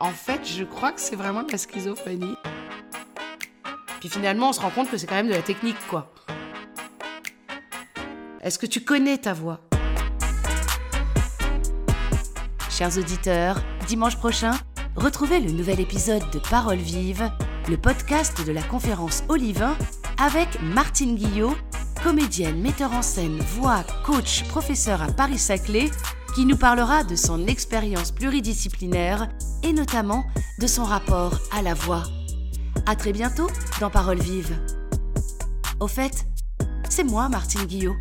en fait, je crois que c'est vraiment de la schizophrénie. Puis finalement, on se rend compte que c'est quand même de la technique, quoi. Est-ce que tu connais ta voix? Chers auditeurs, dimanche prochain, retrouvez le nouvel épisode de Paroles vives, le podcast de la conférence Olivain avec Martine Guillot, comédienne, metteur en scène, voix, coach, professeur à Paris-Saclay, qui nous parlera de son expérience pluridisciplinaire et notamment de son rapport à la voix. À très bientôt dans Paroles vives. Au fait, c'est moi, Martine Guillot.